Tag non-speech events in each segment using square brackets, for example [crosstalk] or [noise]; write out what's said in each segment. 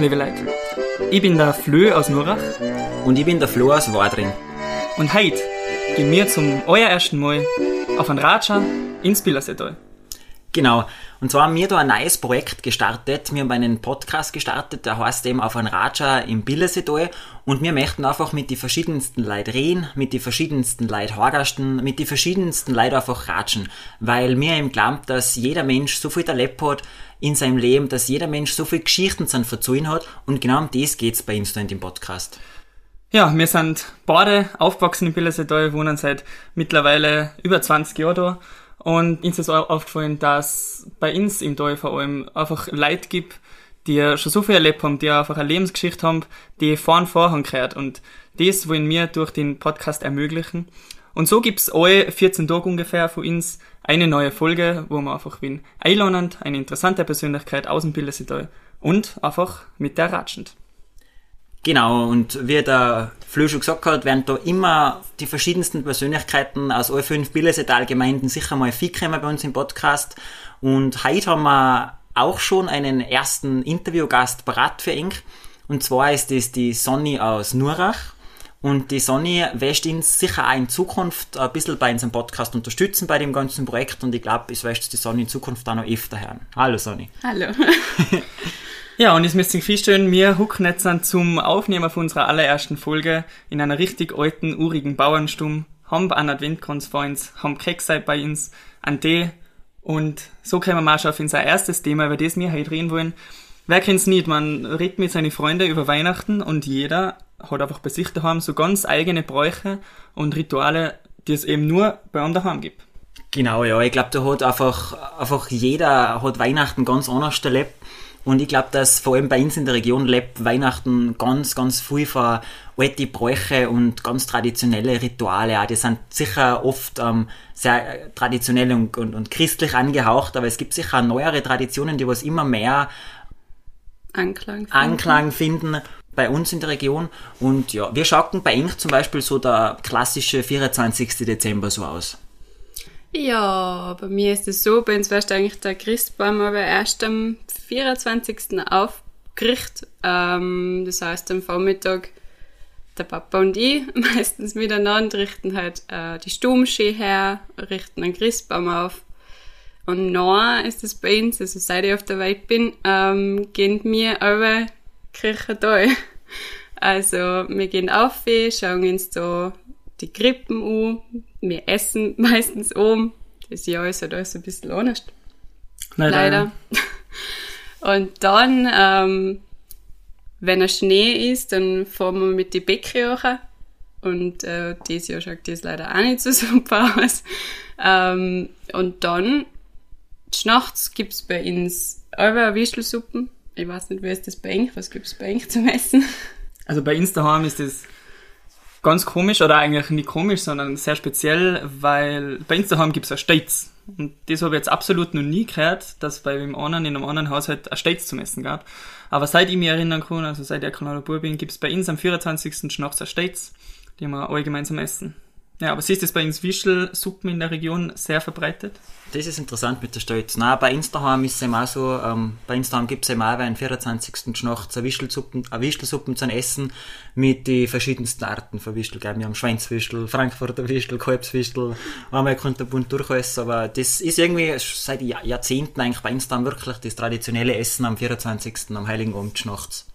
Liebe Leute. Ich bin der Flö aus Nurach. Und ich bin der Flo aus Wadring. Und heute gehen wir zum euer ersten Mal auf ein Ratscher ins Billerseetal. Genau. Und zwar haben wir da ein neues Projekt gestartet. Wir haben einen Podcast gestartet, der heißt eben auf ein Raja im Billerseetal. Und wir möchten einfach mit den verschiedensten Leuten reden, mit den verschiedensten Leuten horgasten, mit den verschiedensten Leuten einfach ratschen. Weil wir eben glauben, dass jeder Mensch so viel erlebt hat in seinem Leben, dass jeder Mensch so viel Geschichten zu verzeihen hat. Und genau um das geht's bei uns da in dem Podcast. Ja, wir sind beide aufgewachsen in Billerseetal, wohnen seit mittlerweile über 20 Jahren da. Und uns ist auch aufgefallen, dass bei uns im Tal vor allem einfach Leute gibt, die schon so viel erlebt haben, die einfach eine Lebensgeschichte haben, die vorn vorhang gehört. Und das wollen wir durch den Podcast ermöglichen. Und so gibt's alle 14 Tage ungefähr von uns eine neue Folge, wo wir einfach wen einladen, eine interessante Persönlichkeit aus dem Bildersital und einfach mit der ratschend. Genau, und wie der Flö schon gesagt hat, werden da immer die verschiedensten Persönlichkeiten aus all fünf Billersetal-Gemeinden sicher mal viel kommen bei uns im Podcast. Und heute haben wir auch schon einen ersten Interviewgast parat für ihn. Und zwar ist das die Sonny aus Nurach. Und die Sonny wirst uns sicher auch in Zukunft ein bisschen bei unserem Podcast unterstützen bei dem ganzen Projekt. Und ich glaube, es wirst die Sonny in Zukunft auch noch öfter hören. Hallo Sonny. Hallo. [laughs] Ja, und jetzt müsst ihr feststellen, wir hucken jetzt dann zum Aufnehmen von unserer allerersten Folge in einer richtig alten, urigen Bauernstumm, haben einen Adventkranz vor uns, haben Keksei bei uns, einen Tee und so kommen wir auch schon auf unser erstes Thema, über das wir heute reden wollen. Wer kennt's nicht? Man redet mit seinen Freunden über Weihnachten und jeder hat einfach bei sich daheim so ganz eigene Bräuche und Rituale, die es eben nur bei einem daheim gibt. Genau, ja. Ich glaube, da hat einfach, einfach jeder hat Weihnachten ganz anders erlebt. Und ich glaube, dass vor allem bei uns in der Region lebt Weihnachten ganz, ganz viel von alte Bräuche und ganz traditionelle Rituale. Auch. Die sind sicher oft ähm, sehr traditionell und, und, und christlich angehaucht, aber es gibt sicher neuere Traditionen, die was immer mehr Anklang finden. Anklang finden bei uns in der Region. Und ja, wir schauen bei Ink zum Beispiel so der klassische 24. Dezember so aus. Ja, bei mir ist es so, bei uns wäre eigentlich der Christbaum aber erst am 24. aufgerichtet. Ähm, das heißt, am Vormittag der Papa und ich [laughs] meistens miteinander richten halt äh, die Stummschee her, richten einen Christbaum auf. Und noch ist es bei uns, also seit ich auf der Welt bin, ähm, gehen wir aber Kirche da. Also wir gehen auf, schauen uns so die Krippen an, wir essen [laughs] meistens oben. Das Jahr ist halt alles ein bisschen anders. Leider. Leider. [laughs] Und dann, ähm, wenn er Schnee ist, dann fahren wir mit die Bäckerjoche. Und äh, dieses Jahr schaut das leider auch nicht so [laughs] super aus. Ähm, und dann, nachts gibt's bei uns eine Wischelsuppen. Ich weiß nicht, wie ist das bei? Was gibt's bei euch zum Essen? Also bei daheim ist das ganz komisch, oder eigentlich nicht komisch, sondern sehr speziell, weil bei uns daheim gibt's ja States. Und das habe ich jetzt absolut noch nie gehört, dass bei dem anderen in einem anderen Haushalt ein States zum Essen gab. Aber seit ich mich erinnern kann, also seit ich kleiner Bub bin, gibt's bei uns am 24. nachts ein States, die wir alle gemeinsam essen. Ja, aber siehst du, ist bei uns Wischelsuppen in der Region sehr verbreitet? Das ist interessant mit der Stolz. Nein, bei daheim ist es eben so, ähm, bei daheim gibt es eben auch am 24. Schnachts eine Wischelsuppen, eine Wischelsuppen zum Essen mit den verschiedensten Arten von Wischel. Wir haben Schweinswischel, Frankfurter Wischel, Kalbswischel, einmal konnte bunt durchessen, aber das ist irgendwie seit Jahrzehnten eigentlich bei daheim wirklich das traditionelle Essen am 24. am Heiligen Abend nachts.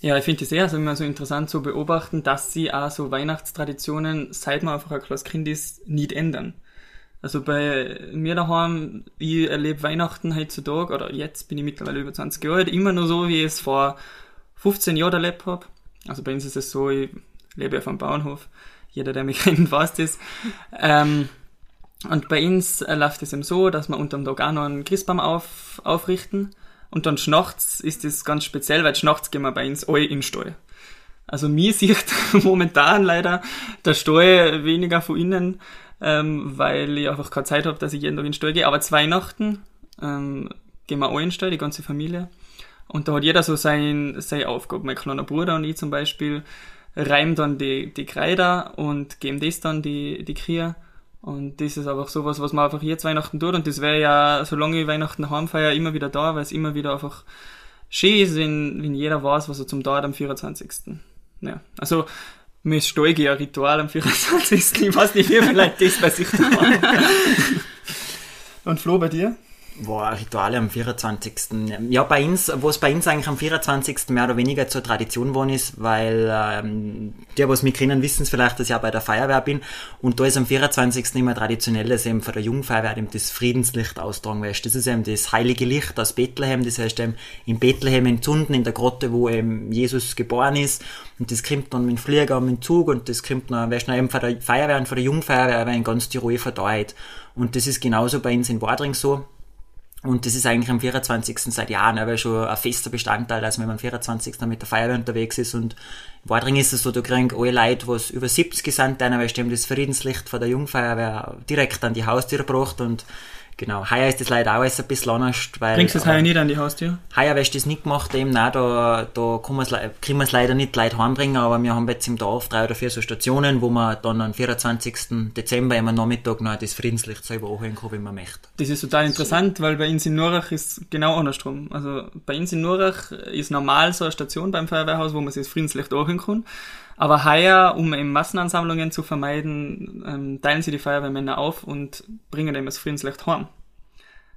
Ja, ich finde es eher also immer so interessant zu beobachten, dass sie auch so Weihnachtstraditionen, seit man einfach ein kleines Kind ist, nicht ändern. Also bei mir daheim, ich erlebe Weihnachten heutzutage, oder jetzt bin ich mittlerweile über 20 Jahre alt, immer nur so, wie ich es vor 15 Jahren erlebt habe. Also bei uns ist es so, ich lebe auf einem Bauernhof. Jeder, der mich [laughs] kennt, weiß das. Ähm, und bei uns äh, läuft es eben so, dass wir unterm Tag auch noch einen Christbaum auf, aufrichten. Und dann schnachts ist das ganz speziell, weil schnachts gehen wir bei uns alle in den Stall. Also mir [laughs] sieht momentan leider der Stall weniger von innen, ähm, weil ich einfach keine Zeit habe, dass ich jeden Tag in den Stall gehe. Aber zu Weihnachten ähm, gehen wir alle in den Stall, die ganze Familie. Und da hat jeder so sein, seine Aufgabe. Mein kleiner Bruder und ich zum Beispiel, reimen dann die, die Kreider und geben das dann die, die Kühe. Und das ist einfach sowas, was man einfach jetzt Weihnachten tut. Und das wäre ja, solange ich Weihnachten heimfeier, immer wieder da, weil es immer wieder einfach schön ist, wenn, wenn jeder weiß, was er zum Tag am 24. Ja, also, mir ist Stolge ein Ritual am 24. Ich weiß nicht, wie [laughs] vielleicht das bei sich da [laughs] Und Flo, bei dir? Boah, Rituale am 24. Ja, bei uns, wo es bei uns eigentlich am 24. mehr oder weniger zur Tradition geworden ist, weil ähm, die, was mich kennen, wissen es vielleicht, dass ich auch bei der Feuerwehr bin und da ist am 24. immer traditionell, dass eben von der Jungfeuerwehr eben das Friedenslicht austragen weißt. Das ist eben das heilige Licht aus Bethlehem, das heißt eben in Bethlehem entzünden, in der Grotte, wo eben Jesus geboren ist und das kommt dann mit dem Flieger und mit dem Zug und das kommt dann, weißt du, eben von der Feuerwehr und von der Jungfeuerwehr in ganz Tirol verteilt. Und das ist genauso bei uns in Wadring so und das ist eigentlich am 24. seit Jahren aber schon ein fester Bestandteil, dass wenn man am 24. mit der Feuerwehr unterwegs ist. Und in Wadring ist es so, du kriegst alle Leute, was über 70 sind, denen, weil die das Friedenslicht von der Jungfeuerwehr direkt an die Haustür gebracht und Genau, heuer ist das leider auch alles ein bisschen anders, weil... Bringst du das heuer nicht an die Haustür? Heuer wirst du das nicht gemacht, eben, nein, da, da können wir es leider nicht Leute heimbringen, aber wir haben jetzt im Dorf drei oder vier so Stationen, wo man dann am 24. Dezember immer Nachmittag noch das Friedenslicht selber anholen kann, wenn man möchte. Das ist total interessant, weil bei uns in Nurach ist genau andersrum. Also bei uns in Nurach ist normal so eine Station beim Feuerwehrhaus, wo man sich das Friedenslicht anholen kann. Aber heuer, um eben Massenansammlungen zu vermeiden, ähm, teilen sie die Feuerwehrmänner auf und bringen eben das Friedenslicht heim.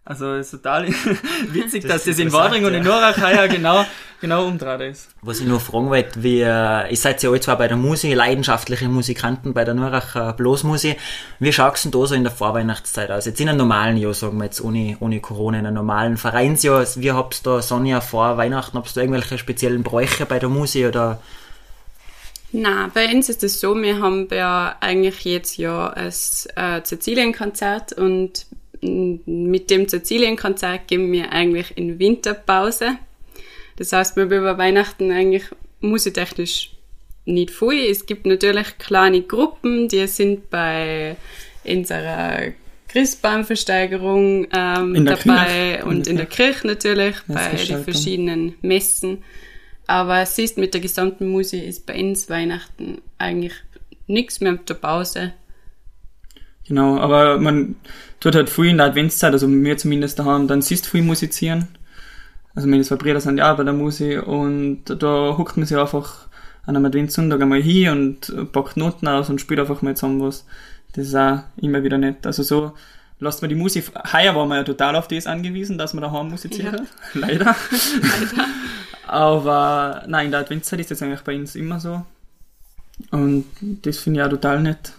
Also es ist total [laughs] witzig, das dass das in Wadring ja. und in Norach heuer genau, genau umdreht ist. Was ich nur fragen wollte, wie, äh, ihr seid ja alle zwar bei der Musik, leidenschaftliche Musikanten bei der Norach äh, Blasmusik. Wie schaut es denn da so in der Vorweihnachtszeit aus? Jetzt in einem normalen Jahr, sagen wir jetzt, ohne, ohne Corona, in einem normalen Vereinsjahr. Wie habt ihr da, Sonja, vor Weihnachten, habt ihr da irgendwelche speziellen Bräuche bei der Musik oder na, bei uns ist es so, wir haben ja eigentlich jetzt ja das äh, Sizilien-Konzert und mit dem Sizilien-Konzert gehen wir eigentlich in Winterpause. Das heißt, wir über Weihnachten eigentlich musiktechnisch nicht viel. Es gibt natürlich kleine Gruppen, die sind bei unserer Christbaumversteigerung ähm, dabei Kirche. und in der Kirche natürlich, bei den verschiedenen Messen. Aber siehst, mit der gesamten Musik ist bei uns Weihnachten eigentlich nichts mehr mit der Pause. Genau, aber man tut halt viel in der Adventszeit, also mir zumindest daheim, dann siehst du viel musizieren. Also meine zwei Brüder sind ja auch bei der Musik und da huckt man sich einfach an einem Adventssonntag einmal hin und packt Noten aus und spielt einfach mal zusammen was. Das ist auch immer wieder nett. Also so lasst man die Musik, heuer war man ja total auf das angewiesen, dass man daheim musiziert ja. [laughs] Leider. Leider. Aber nein, in der Adventszeit ist das eigentlich bei uns immer so. Und das finde ich auch total nett.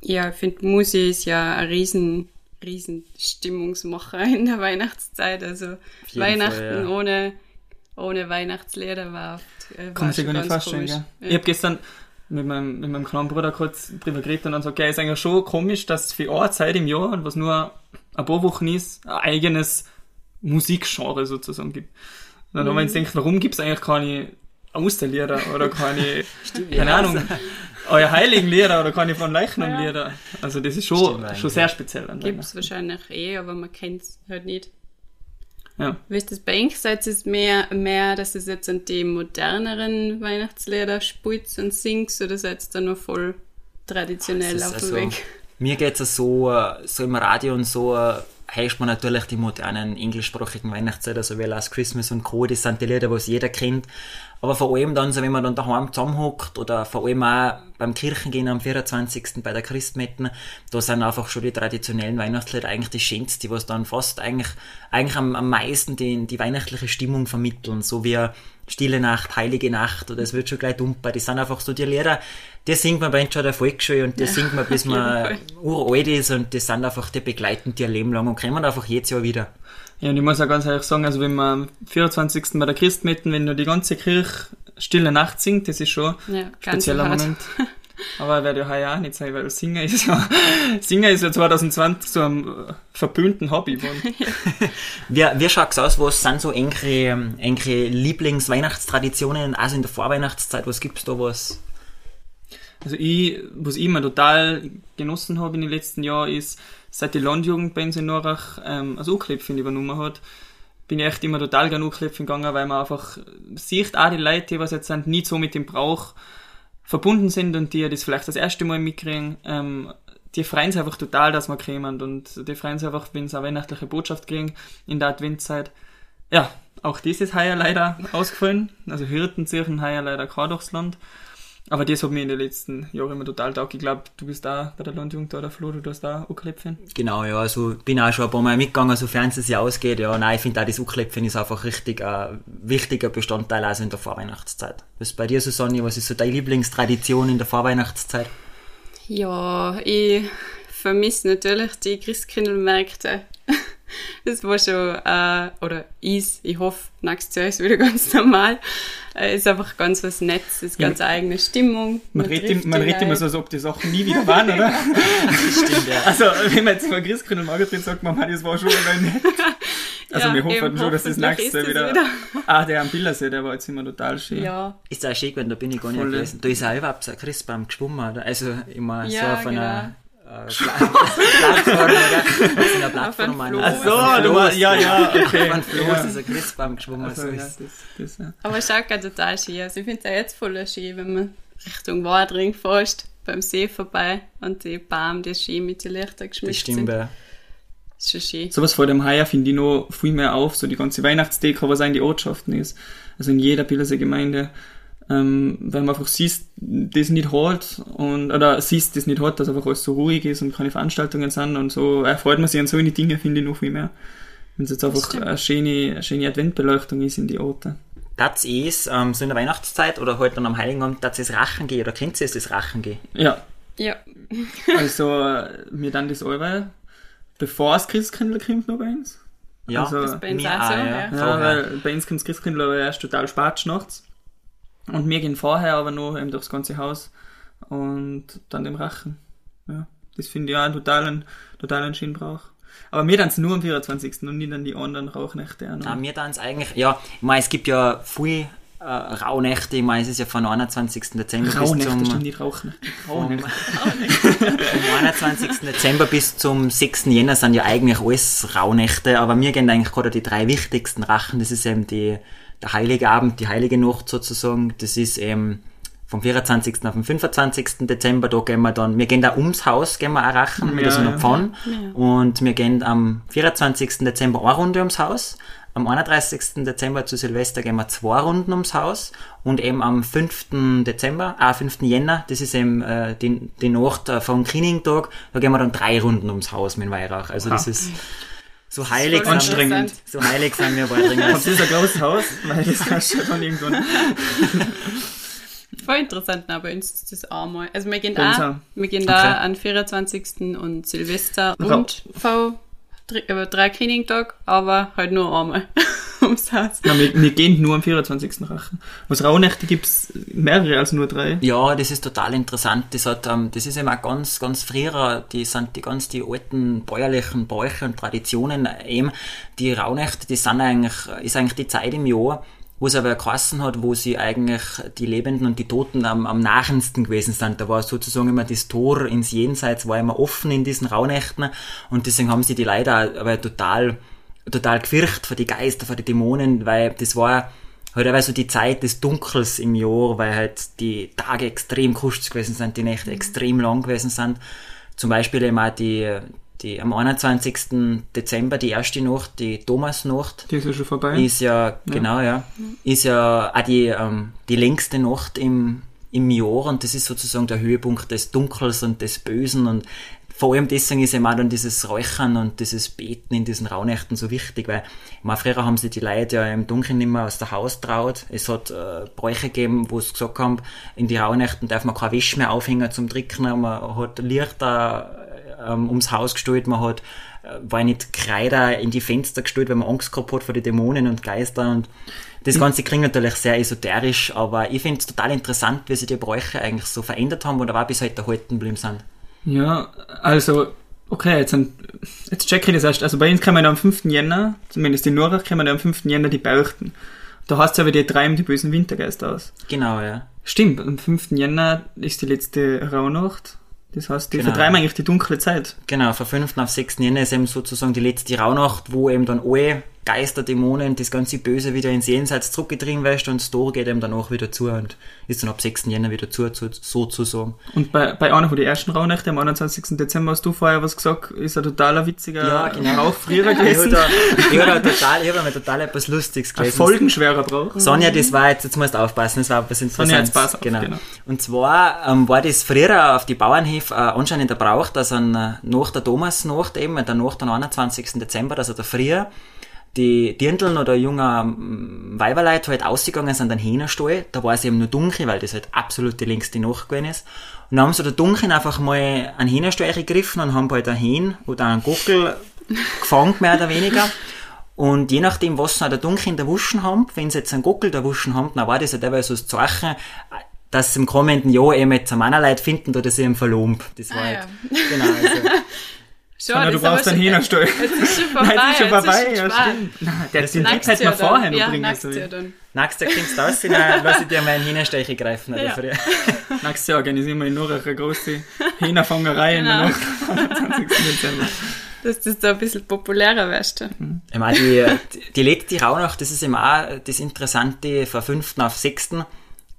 Ja, ich finde, Musik ist ja ein riesen, riesen Stimmungsmacher in der Weihnachtszeit. Also Weihnachten Fall, ja. ohne, ohne Weihnachtslieder war oft äh, Kann man sich gar nicht vorstellen, ja. Ich habe gestern mit meinem, mit meinem kleinen Bruder kurz drüber geredet und dann so, okay, ist eigentlich schon komisch, dass es für eine Zeit im Jahr, was nur ein paar Wochen ist, ein eigenes Musikgenre sozusagen gibt. Und dann mhm. haben wir uns warum gibt es eigentlich keine Osterlieder oder keine, [laughs] keine Ahnung, euer Heiligenlieder oder keine von Leichnamlieder. Also das ist schon, schon sehr speziell. Gibt es wahrscheinlich eh, aber man kennt es halt nicht. Ja. Wie ist das bei euch? Seid es mehr, mehr, dass es jetzt an die moderneren Weihnachtslieder spielt und singt oder seid ihr da noch voll traditionell auf dem also, Weg? Mir geht es so, so im Radio und so, heißt man natürlich die modernen englischsprachigen Weihnachtslieder, so wie Last Christmas und Co., das sind die Lieder, die jeder kennt. Aber vor allem dann, so wenn man dann daheim zusammenhockt oder vor allem auch beim Kirchengehen am 24. bei der Christmetten, da sind einfach schon die traditionellen Weihnachtslieder eigentlich die schönsten, die was dann fast eigentlich, eigentlich am, am meisten die, die weihnachtliche Stimmung vermitteln, so wie Stille Nacht, Heilige Nacht oder es wird schon gleich dumper. Die sind einfach so die Lieder, die singt man bei schon der Volksschule und die ja, singt man bis man uralt ist und die sind einfach, die begleiten die Leben lang und kommen einfach jedes Jahr wieder. Ja, und ich muss auch ganz ehrlich sagen, also wenn man am 24. bei der Christmetten, wenn nur die ganze Kirche Stille Nacht singt, das ist schon ja, ein spezieller Moment. [laughs] Aber werde ja heuer auch nicht sein, weil Singer ist ja, [laughs] Singer ist ja 2020 so ein verbühnten Hobby geworden. [laughs] wie, wie schaut es aus? Was sind so engere, engere Lieblings-Weihnachtstraditionen, also in der Vorweihnachtszeit? Was gibt's da was? Also ich, was ich immer total genossen habe in den letzten Jahren ist, seit die Landjugend bei uns in Norach ähm, das U-Klepfen übernommen hat, bin ich echt immer total gerne U-Klepfen gegangen, weil man einfach sieht, auch die Leute, die was jetzt sind, nicht so mit dem Brauch verbunden sind und die das vielleicht das erste Mal mitkriegen, ähm, die freuen sich einfach total, dass wir kommen und die freuen sich einfach, wenn sie eine weihnachtliche Botschaft kriegen in der Adventszeit. Ja, auch das ist heuer leider ausgefallen. Also Hirten heuer leider kein durchs Land. Aber das hat mir in den letzten Jahren immer total taugt. Ich glaube, du bist da bei der Landjugend da, der Flo, du hast da Uckläpfen. Genau, ja, also bin auch schon ein paar Mal mitgegangen, sofern es ja ausgeht. Ja, nein, ich finde auch das Uckläpfen ist einfach richtig ein wichtiger Bestandteil also in der Vorweihnachtszeit. Was ist bei dir, Susanne, was ist so deine Lieblingstradition in der Vorweihnachtszeit? Ja, ich vermisse natürlich die Christkindlmärkte. [laughs] Das war schon, äh, oder ist, ich hoffe, nächstes Jahr ist wieder ganz normal. Äh, ist einfach ganz was Nettes, ist ganz Ja. eigene Stimmung. Man, redet, man redet immer so, als ob die Sachen nie wieder waren, oder? [laughs] Stimmt, ja. Also, wenn man jetzt von Christkind und Margrethe sagt, man, das war schon mal nett. [laughs] Also, Ja, wir hoffen schon, dass das nächste ist es wieder, wieder. Ah, der am Billersee, der war jetzt immer total schön. Ja, Ist auch schön gewesen, da bin ich gar nicht Voll. gewesen. Da ist auch überhaupt so ein Christbaum geschwommen, oder? Also immer Ja, so auf einer genau. Pla- [laughs] Plattform, oder? Auf einer Plattform, ich. Ach so, du meinst- ja, ja, okay. Auf einem Floß Ja. ist ein Christbaum geschwommen. Also, so ja, ist das, das, ja. aber es schaut auch total schön aus. Ich finde es auch jetzt voll schön, wenn man Richtung Wadring fährst, beim See vorbei und die Baum, die schön mit den Lichtern geschmückt Das stimmt, sind. ja. Das ist schon schön. Sowas vor dem Heuer finde ich noch viel mehr auf, so die ganze Weihnachtsdeko, was auch in die Ortschaften ist. Also in jeder Billerser Gemeinde. Ähm, weil man einfach siehst, das nicht hat und, oder siehst das nicht hat, dass einfach alles so ruhig ist und keine Veranstaltungen sind und so erfreut man sich an solche Dinge, finde ich noch viel mehr. Wenn es jetzt einfach eine schöne, eine schöne Adventbeleuchtung ist in die Orte. Das ist ähm, so in der Weihnachtszeit oder halt dann am Heiligen Abend, dass es Rachen geht oder kennt ihr es, das Rachen geht? Ja, Ja, [laughs] also wir dann das alle, bevor das Christkindl kommt noch bei uns. Ja, Also- Das bei uns mir auch so, ja. Ja, Vorher. weil bei uns kommt das Christkindl aber erst total spät nachts. Und wir gehen vorher aber noch eben durchs ganze Haus und dann dem Rachen. Ja, das finde ich auch einen totalen, totalen schönen Brauch. Aber wir dann nur am 24. und nicht an die anderen Rauchnächte auch noch. Mir dann eigentlich, ja, ich meine, es gibt ja viel äh, Rauhnächte, ich meine, es ist ja von 21. Dezember Rauhnächte, bis stimmt zum, nicht Rauchnächte. vom, Rauhnächte. vom 21. Dezember bis zum 6. Jänner sind ja eigentlich alles Rauhnächte, aber mir gehen eigentlich gerade die drei wichtigsten Rachen, das ist eben die, der Heilige Abend, die Heilige Nacht sozusagen, das ist eben vom 24. auf den 25. Dezember, da gehen wir dann, wir gehen da ums Haus, gehen wir auch rachen, mit Ja, so einer ja. Pfanne. Und wir gehen am 24. Dezember eine Runde ums Haus. Am 31. Dezember zu Silvester gehen wir zwei Runden ums Haus. Und eben am 5. Dezember, ah, 5. Jänner, das ist eben äh, die, die Nacht äh, vom Kliningtag, da gehen wir dann drei Runden ums Haus mit Weihrauch. Also das Ah. ist so heilig. sind- anstrengend. So heilig sind wir Waldringer. Habt ihr ein großes Haus? Weil das kannst du dann irgendwann. voll interessant, na, bei uns ist das auch mal. Also wir gehen Bei da, auch. wir gehen Okay. da an 24. und Silvester und V drei, äh, drei Cleaning-Tag, aber halt nur einmal [laughs] ums Haus. Na, wir, wir gehen nur am 24. Rachen. Was Rauhnächte gibt's mehrere als nur drei. Ja, das ist total interessant. Das hat, ähm, das ist eben auch ganz, ganz früher, die sind die ganz die alten bäuerlichen Bräuche und Traditionen eben. Die Rauhnächte, die sind eigentlich, ist eigentlich die Zeit im Jahr, wo es aber geheißen hat, wo sie eigentlich die Lebenden und die Toten am, am nahendsten gewesen sind. Da war sozusagen immer das Tor ins Jenseits, war immer offen in diesen Rauhnächten und deswegen haben sie die leider aber total, total gefürcht vor die Geister, vor die Dämonen, weil das war halt aber so die Zeit des Dunkels im Jahr, weil halt die Tage extrem kurz gewesen sind, die Nächte extrem lang gewesen sind. Zum Beispiel eben auch die, die am 21. Dezember, die erste Nacht, die Thomasnacht, Die ist ja schon vorbei. ist ja, genau, ja, ist ja auch die, ähm, die längste Nacht im, im Jahr und das ist sozusagen der Höhepunkt des Dunkels und des Bösen und vor allem deswegen ist eben auch dann dieses Räuchern und dieses Beten in diesen Rauhnächten so wichtig, weil mal früher haben sie die Leute ja im Dunkeln nicht mehr aus der Haus traut. Es hat äh, Bräuche gegeben, wo sie gesagt haben, in die Rauhnächten darf man kein Wäsch mehr aufhängen zum Tricken, man hat Lichter ähm, ums Haus gestellt, man hat äh, war nicht Kreider in die Fenster gestellt, weil man Angst gehabt hat vor den Dämonen und Geistern und das Ganze klingt natürlich sehr esoterisch, aber ich finde es total interessant, wie sich die Bräuche eigentlich so verändert haben oder auch bis heute erhalten geblieben sind. Ja, also, okay, jetzt, sind, jetzt check ich das erst. Also bei uns kann man am 5. Jänner, zumindest in Norach, kann man am 5. Jänner die beuchten. Da heißt es aber, die treiben die bösen Wintergeister aus. Genau, ja. Stimmt, am 5. Jänner ist die letzte Rauhnacht. Das heißt, die Genau. vertreiben eigentlich die dunkle Zeit. Genau, von 5. auf 6. Jänner ist eben sozusagen die letzte Rauhnacht, wo eben dann alle Geister, Dämonen, das ganze Böse wieder ins Jenseits zurückgetrieben wirst und das Tor geht ihm danach wieder zu und ist dann ab 6. Jänner wieder zu, zu sozusagen. Und bei, bei einer von den ersten Rauhnächte, am 21. Dezember, hast du vorher was gesagt, ist ein totaler witziger Ja, genau. Rauchfrierer [laughs] Ich gewesen. habe da, ich hab da total, ich hab mir total etwas Lustiges gelesen. folgenschwerer Brauch. Sonja, das war jetzt, jetzt musst du aufpassen, das war etwas Sonja, Interessantes. jetzt pass auf, genau. genau. Und zwar ähm, war das früher auf die Bauernhöfe äh, anscheinend der Brauch, dass an, äh, nach der Thomasnacht eben, der Nacht am 21. Dezember, also der Früher, die Dirndln oder junge ähm, Weiberleute halt ausgegangen sind an den Hähnerstall. Da war es eben nur dunkel, weil das halt absolut die längste Nacht gewesen ist. Und dann haben sie da dunkel einfach mal einen Hähnerstall gegriffen und haben halt einen Hähn oder einen Gockel [laughs] gefangen, mehr oder weniger. Und je nachdem, was sie an der Dunkel in der Wuschen haben, wenn sie jetzt einen Gockel der Wuschen haben, dann war das ja teilweise so das Zeichen, dass sie im kommenden Jahr eben jetzt einen Männerleut finden oder sie eben verloben. Das war Ah, halt, genau, also, [laughs] Schon, Sonja, du das brauchst einen Hähnerstall. Jetzt ist schon vorbei. Nein, jetzt ist schon vorbei, schon ja, stimmt. Nein, der, den Nackt's Tipp hätte ja man vorher noch ja, bringen sollen. nächstes Jahr kriegst du aus, dann [laughs] lass ich dir mal einen Hähnerstecher greifen. Ja. [laughs] Nächstes Jahr organisieren wir in Nurach eine große [laughs] Hähnerfangerei in der Genau. Nacht am 20. Dezember. Dass das da ein bisschen populärer weißt du. Ich meine, die, die letzte Rauhnacht, das ist eben auch das Interessante, von 5. auf 6.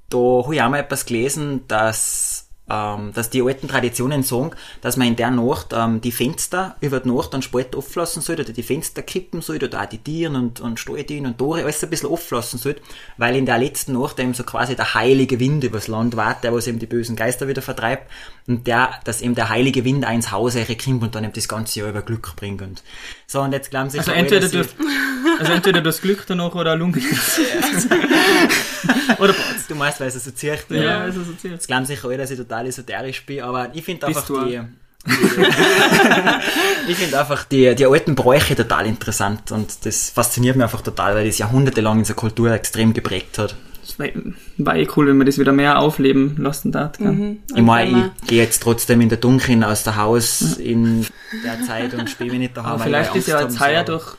Da habe ich auch mal etwas gelesen, dass, ähm, dass die alten Traditionen sagen, dass man in der Nacht ähm, die Fenster über die Nacht dann spät auflassen soll, oder die Fenster kippen soll, oder auch die Tieren und, und Stalltieren und Tore, alles ein bisschen auflassen soll, weil in der letzten Nacht eben so quasi der heilige Wind übers Land war, der was eben die bösen Geister wieder vertreibt, und der, dass eben der heilige Wind auch ins Haus kommt und dann eben das ganze Jahr über Glück bringt. Und so, und jetzt glauben sie, Also alle, entweder, du, ich- also entweder das Glück danach oder Lunge. [laughs] oder beides. Du meinst, weil es so zieht. Ja, Ja. also so zählt. Jetzt glauben sicher alle, dass ich total esoterisch bin, aber ich finde einfach du die, [laughs] ich finde einfach die, die alten Bräuche total interessant und das fasziniert mich einfach total, weil das jahrhundertelang in unserer Kultur extrem geprägt hat. Das war, war eh cool, wenn man das wieder mehr aufleben lassen darf. Mhm. Ich meine, man- ich gehe jetzt trotzdem in der Dunkeln aus der Haus in der Zeit und spiele mich nicht daheim. Aber vielleicht ich ist ja jetzt heuer durch,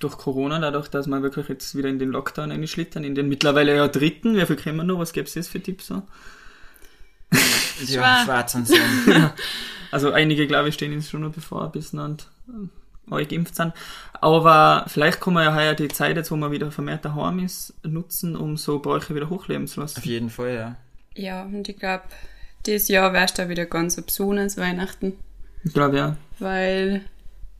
durch Corona, dadurch, dass wir wirklich jetzt wieder in den Lockdown einschlittern, in den mittlerweile ja dritten, wie viel kennen wir noch, was gäbe es jetzt für Tipps? So? Ja, schwarz und so. [laughs] Also einige, glaube ich, stehen uns schon noch bevor, bis und alle geimpft sind. Aber vielleicht kann man ja heuer die Zeit, jetzt wo man wieder vermehrt daheim ist, nutzen, um so Bräuche wieder hochleben zu lassen. Auf jeden Fall, ja. Ja, und ich glaube, dieses Jahr wärst du wieder ganz besonders Weihnachten, Ich glaube ja. weil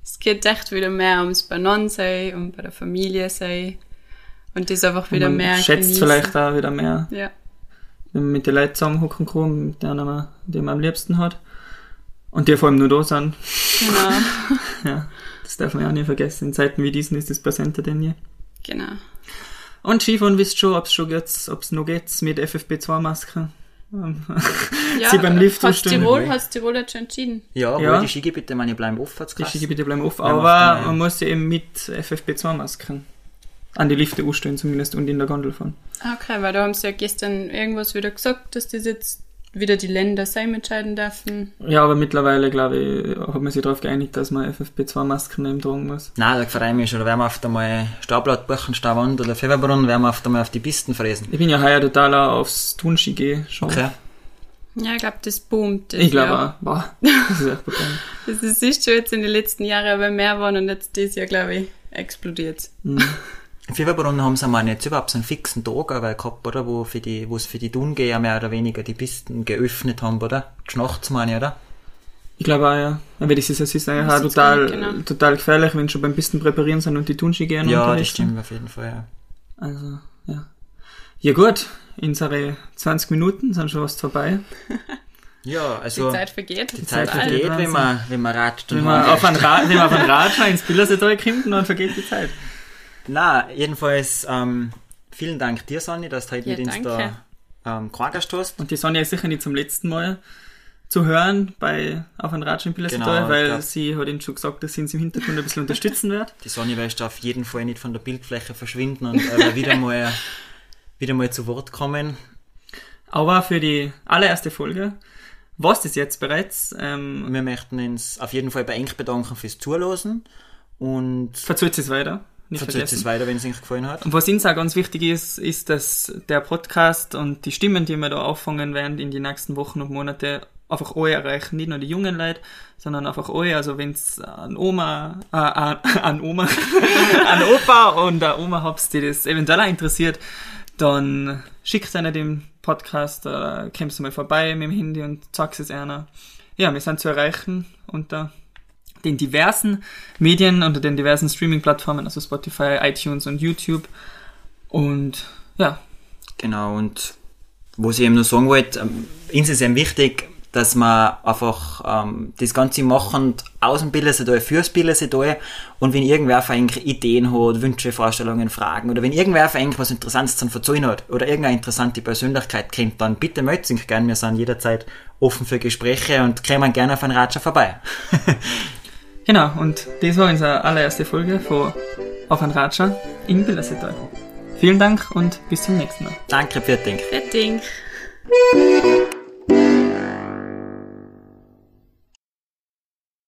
es geht echt wieder mehr ums Beieinander und bei der Familie sein und das einfach wieder Und man mehr schätzt genießen. vielleicht auch wieder mehr, Ja, mit den Leuten zusammenhocken kann, mit denen man, die man am liebsten hat. Und die vor allem nur da sind. genau, [laughs] Ja, das darf man ja auch nie vergessen. In Zeiten wie diesen ist das präsenter denn je. genau. Und Skifahren wisst schon, ob es schon geht's, ob's noch geht's mit FFP2-Masken. Ähm, [laughs] Ja, Sie beim Lift umstellen. Tirol, hat's Tirol jetzt schon entschieden? Ja, Ja. ja. die Skigebiete, meine, bleiben offen. Die. Skigebiete bleiben offen, aber man, muss ja eben mit FFP2-Masken an die Lifte umstellen zumindest und in der Gondel fahren. Ah, Okay, weil da haben sie ja gestern irgendwas wieder gesagt, dass das jetzt wieder die Länder selber entscheiden dürfen. Ja, aber mittlerweile, glaube ich, hat man sich darauf geeinigt, dass man FFP2-Masken eben tragen muss. Nein, da freue ich mich schon. Da werden wir auf einmal Staublaut buchen, Stauwand oder Feverbrunnen, werden wir auf einmal auf die Pisten fräsen. Ich bin ja heuer totaler aufs Tunski gehen schon. Okay. Ja, ich glaube, das boomt. Das Ich glaube auch. Boah, [laughs] das ist echt brutal. Das ist schon jetzt in den letzten Jahren aber mehr waren und jetzt dieses Jahr, glaube ich, explodiert. Mhm. [laughs] In Feverbrunnen haben sie mal jetzt überhaupt so einen fixen Tag aber gehabt, oder? Wo für die, wo es für die Dungeher mehr oder weniger die Pisten geöffnet haben, oder? Geschnachts meine ich, oder? Ich glaube auch, ja. Aber das ist, das ist eigentlich Das auch total, genau. total gefährlich, wenn schon beim Pisten präparieren sind und die Tunski gehen Ja, das stimmt auf jeden Fall, ja. Also, ja. Ja gut, unsere 20 Minuten sind schon fast vorbei. [laughs] Ja, Die also, Zeit vergeht. die Zeit vergeht, wenn man, wenn man ratscht und Wenn man auf einen Rad, wenn man auf einen Radler ins Billersetal kommt, dann vergeht die Zeit. Na, jedenfalls, ähm, vielen Dank dir, Sonny, dass du heute Ja, mit uns danke. da, ähm, gequatscht hast. Und die Sonja ist sicher nicht zum letzten Mal zu hören bei Auf ein Radsch im Billersetal, Genau, weil ja. sie hat ihnen schon gesagt, dass sie uns im Hintergrund ein bisschen unterstützen wird. [laughs] Die Sonny wirst auf jeden Fall nicht von der Bildfläche verschwinden und äh, wieder mal, [laughs] wieder mal zu Wort kommen. Aber für die allererste Folge war es das jetzt bereits. Ähm, Wir möchten uns auf jeden Fall bei Enk bedanken fürs Zuhören und verzählt es weiter. Nicht verzählt es weiter, wenn es euch gefallen hat. Und was uns auch ganz wichtig ist, ist, dass der Podcast und die Stimmen, die wir da auffangen werden in die nächsten Wochen und Monate, einfach alle erreichen, nicht nur die jungen Leute, sondern einfach alle. Also wenn's an Oma, äh, an, [laughs] an Oma, [laughs] an Opa und an Oma habt, die das eventuell auch interessiert, dann schickt einer den Podcast, äh, kommst du mal vorbei mit dem Handy und sagst es einer. Ja, wir sind zu erreichen unter den diversen Medien, unter den diversen Streaming-Plattformen, also Spotify, iTunes und YouTube. Und ja. Genau, und was ich eben nur sagen wollte, ähm, uns ist eben wichtig, dass man einfach ähm, das Ganze machen aus dem Bildersedal fürs Bildersedal und wenn irgendwer für eigentlich Ideen hat, Wünsche, Vorstellungen, Fragen oder wenn irgendwer für eigentlich was Interessantes zu erzählen hat oder irgendeine interessante Persönlichkeit kennt, dann bitte meldet sich gerne. Wir sind jederzeit offen für Gespräche und kommen gerne auf einen Ratscher vorbei. [laughs] genau, und das war unsere allererste Folge von Auf ein Ratscher im Bildersedal. Vielen Dank und bis zum nächsten Mal. Danke, Pferding. Pferding.